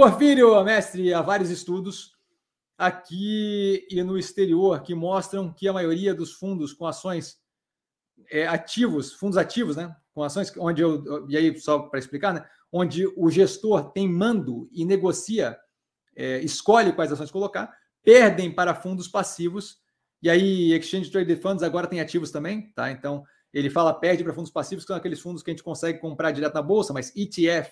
Porfírio, mestre, há vários estudos aqui e no exterior que mostram que a maioria dos fundos com ações é, ativos, fundos ativos, né? Com ações onde eu. E aí, só para explicar, né? Onde o gestor tem mando e negocia, é, escolhe quais ações colocar, perdem para fundos passivos. E aí, Exchange Traded Funds agora tem ativos também, tá? Então, ele fala perde para fundos passivos, que são aqueles fundos que a gente consegue comprar direto na bolsa, mas ETF,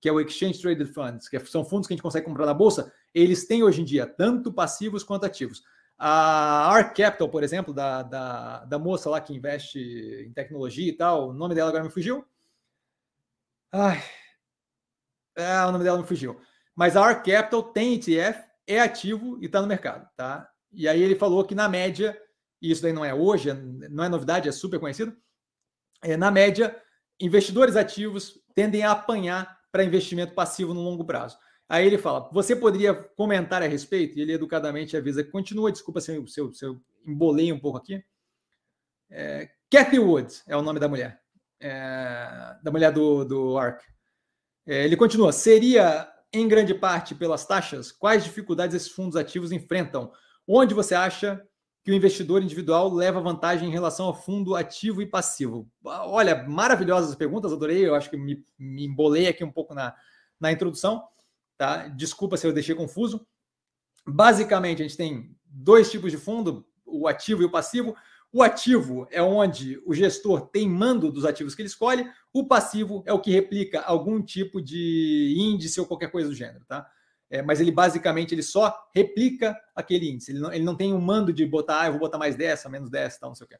que é o Exchange Traded Funds, que são fundos que a gente consegue comprar na bolsa, eles têm hoje em dia tanto passivos quanto ativos. A Arc Capital, por exemplo, da, da, da moça lá que investe em tecnologia e tal, o nome dela agora me fugiu. Ai, é, o nome dela me fugiu. Mas a Arc Capital tem ETF, é ativo e está no mercado, tá? E aí ele falou que na média, e isso daí não é hoje, não é novidade, é super conhecido, é, na média, investidores ativos tendem a apanhar para investimento passivo no longo prazo. Aí ele fala: você poderia comentar a respeito? E ele educadamente avisa: continua, desculpa se eu, se eu, se eu embolei um pouco aqui. É, Kathy Woods é o nome da mulher, é, da mulher do, do ARC. É, ele continua: seria em grande parte pelas taxas? Quais dificuldades esses fundos ativos enfrentam? Onde você acha que o investidor individual leva vantagem em relação ao fundo ativo e passivo? Olha, maravilhosas perguntas, adorei. Eu acho que me, me embolei aqui um pouco na, na introdução. Tá? Desculpa se eu deixei confuso. Basicamente, a gente tem dois tipos de fundo, o ativo e o passivo. O ativo é onde o gestor tem mando dos ativos que ele escolhe, o passivo é o que replica algum tipo de índice ou qualquer coisa do gênero, tá? É, mas ele basicamente ele só replica aquele índice, ele não, ele não tem um mando de botar, ah, eu vou botar mais dessa, menos dessa, tal, não sei o que.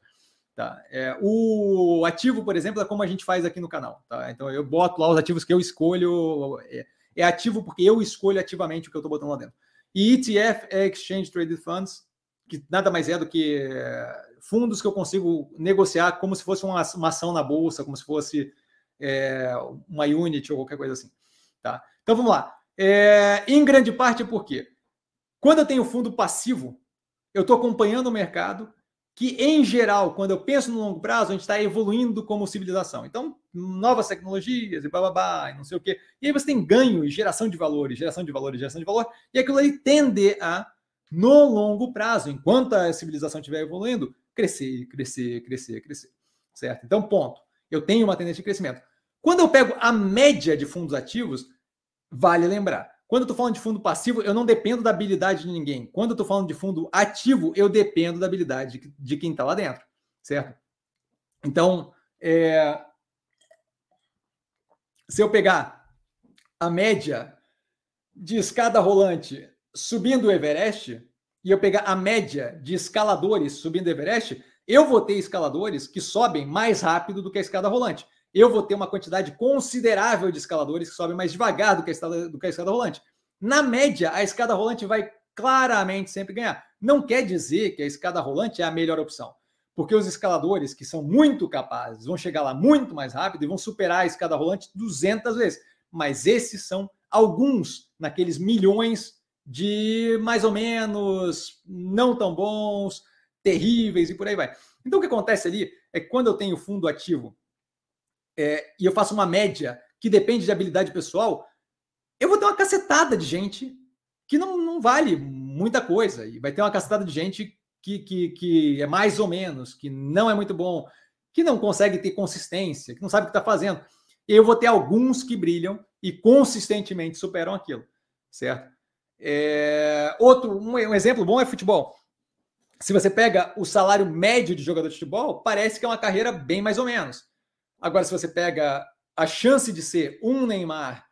Tá? É, o ativo, por exemplo, é como a gente faz aqui no canal. Tá? Então eu boto lá os ativos que eu escolho. É, é ativo porque eu escolho ativamente o que eu estou botando lá dentro. E ETF é Exchange Traded Funds, que nada mais é do que é, fundos que eu consigo negociar como se fosse uma, uma ação na bolsa, como se fosse é, uma unit ou qualquer coisa assim. Tá? Então vamos lá. É, em grande parte porque quando eu tenho fundo passivo, eu estou acompanhando o mercado, que, em geral, quando eu penso no longo prazo, a gente está evoluindo como civilização. Então, novas tecnologias e blá, e não sei o quê. E aí você tem ganho e geração de valores, geração de valores, geração de valor, e aquilo aí tende a, no longo prazo, enquanto a civilização estiver evoluindo, crescer, crescer, crescer, crescer. Certo? Então, ponto. Eu tenho uma tendência de crescimento. Quando eu pego a média de fundos ativos, vale lembrar, quando eu estou falando de fundo passivo, eu não dependo da habilidade de ninguém. Quando eu estou falando de fundo ativo, eu dependo da habilidade de, de quem está lá dentro, certo? Então, é... se eu pegar a média de escada rolante subindo o Everest e eu pegar a média de escaladores subindo o Everest, eu vou ter escaladores que sobem mais rápido do que a escada rolante eu vou ter uma quantidade considerável de escaladores que sobem mais devagar do que a escada, do que a escada rolante. Na média, a escada rolante vai claramente sempre ganhar. Não quer dizer que a escada rolante é a melhor opção, porque os escaladores que são muito capazes vão chegar lá muito mais rápido e vão superar a escada rolante 200 vezes. Mas esses são alguns naqueles milhões de mais ou menos não tão bons, terríveis e por aí vai. Então o que acontece ali é que quando eu tenho fundo ativo é, e eu faço uma média que depende de habilidade pessoal, eu vou ter uma cacetada de gente que não, não vale muita coisa. E vai ter uma cacetada de gente que, que, que é mais ou menos, que não é muito bom, que não consegue ter consistência, que não sabe o que está fazendo. Eu vou ter alguns que brilham e consistentemente superam aquilo, certo? É, outro, um, um exemplo bom é futebol. Se você pega o salário médio de jogador de futebol, parece que é uma carreira bem mais ou menos. Agora, se você pega a chance de ser um Neymar,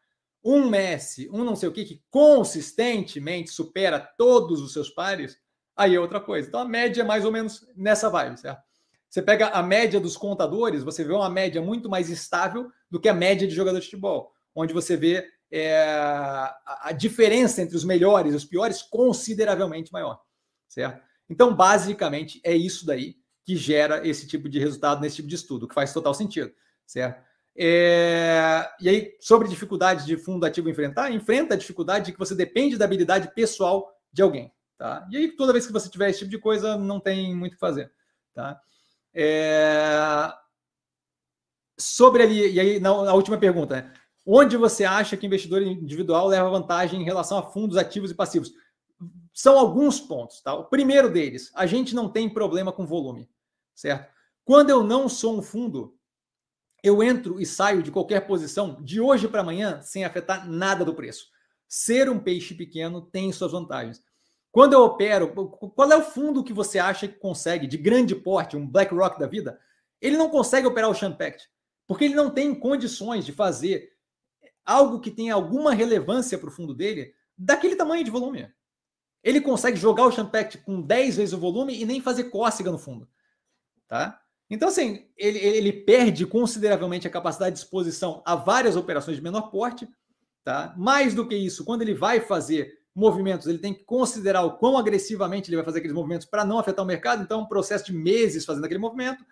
um Messi, um não sei o que, que consistentemente supera todos os seus pares, aí é outra coisa. Então a média é mais ou menos nessa vibe, certo? Você pega a média dos contadores, você vê uma média muito mais estável do que a média de jogador de futebol, onde você vê é, a, diferença entre os melhores e os piores consideravelmente maior, certo? Então, basicamente, é isso daí que gera esse tipo de resultado nesse tipo de estudo, que faz total sentido, certo? É... E aí, sobre dificuldade de fundo ativo enfrentar, enfrenta a dificuldade de que você depende da habilidade pessoal de alguém, tá? E aí, toda vez que você tiver esse tipo de coisa, não tem muito o que fazer, tá? É... Sobre ali, e aí, na, na última pergunta, né? Onde você acha que investidor individual leva vantagem em relação a fundos ativos e passivos? São alguns pontos, tá? O primeiro deles, a gente não tem problema com volume, certo? Quando eu não sou um fundo, eu entro e saio de qualquer posição de hoje para amanhã sem afetar nada do preço. Ser um peixe pequeno tem suas vantagens. Quando eu opero, qual é o fundo que você acha que consegue, de grande porte, um BlackRock da vida? Ele não consegue operar o Champact, porque ele não tem condições de fazer algo que tenha alguma relevância para o fundo dele daquele tamanho de volume. Ele consegue jogar o Champact com 10 vezes o volume e nem fazer cócega no fundo. Tá? Então, assim, ele, ele perde consideravelmente a capacidade de exposição a várias operações de menor porte. Tá? Mais do que isso, quando ele vai fazer movimentos, ele tem que considerar o quão agressivamente ele vai fazer aqueles movimentos para não afetar o mercado. Então, é um processo de meses fazendo aquele movimento.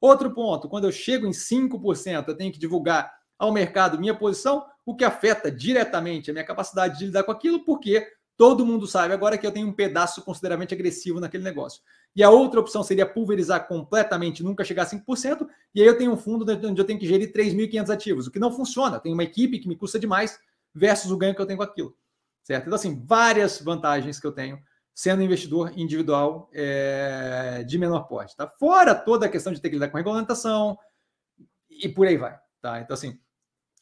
Outro ponto, quando eu chego em 5%, eu tenho que divulgar ao mercado minha posição, o que afeta diretamente a minha capacidade de lidar com aquilo, porque todo mundo sabe agora que eu tenho um pedaço consideravelmente agressivo naquele negócio. E a outra opção seria pulverizar completamente, nunca chegar a 5%, e aí eu tenho um fundo onde eu tenho que gerir 3.500 ativos, o que não funciona. Tem uma equipe que me custa demais versus o ganho que eu tenho com aquilo. Certo? Então, assim, várias vantagens que eu tenho sendo investidor individual é, de menor porte. Tá? Fora toda a questão de ter que lidar com regulamentação e por aí vai. Tá? Então, assim,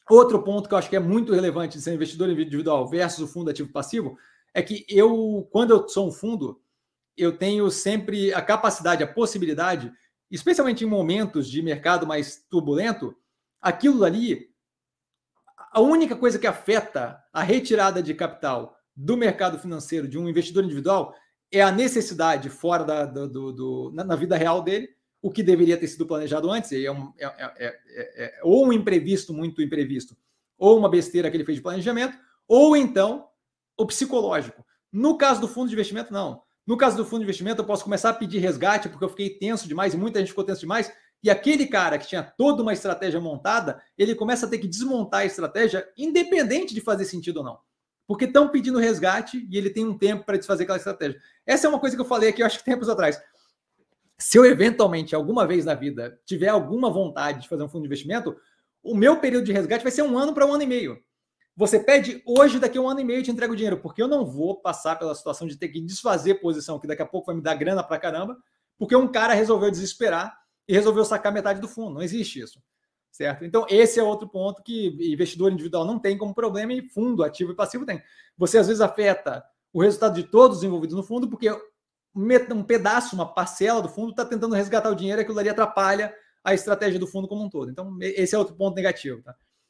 outro ponto que eu acho que é muito relevante de ser investidor individual versus o fundo ativo passivo é que eu, quando eu sou um fundo, eu tenho sempre a capacidade, a possibilidade, especialmente em momentos de mercado mais turbulento, aquilo ali, a única coisa que afeta a retirada de capital do mercado financeiro de um investidor individual é a necessidade fora da, do, do, do na, na, vida real dele, o que deveria ter sido planejado antes, é, um, é, é, é, ou um imprevisto muito imprevisto, ou uma besteira que ele fez de planejamento, ou então o psicológico. No caso do fundo de investimento, não. No caso do fundo de investimento, eu posso começar a pedir resgate porque eu fiquei tenso demais muita gente ficou tenso demais. E aquele cara que tinha toda uma estratégia montada, ele começa a ter que desmontar a estratégia, independente de fazer sentido ou não. Porque estão pedindo resgate e ele tem um tempo para desfazer aquela estratégia. Essa é uma coisa que eu falei aqui, eu acho que tempos atrás. Se eu eventualmente, alguma vez na vida, tiver alguma vontade de fazer um fundo de investimento, o meu período de resgate vai ser um ano para um ano e meio. Você pede hoje, daqui a um ano e meio eu te entrego o dinheiro, porque eu não vou passar pela situação de ter que desfazer posição, que daqui a pouco vai me dar grana para caramba, porque um cara resolveu desesperar e resolveu sacar metade do fundo. Não existe isso. Certo? Então, esse é outro ponto que investidor individual não tem como problema e fundo ativo e passivo tem. Você às vezes afeta o resultado de todos os envolvidos no fundo, porque um pedaço, uma parcela do fundo está tentando resgatar o dinheiro aquilo ali atrapalha a estratégia do fundo como um todo. Então, esse é outro ponto negativo. Tá?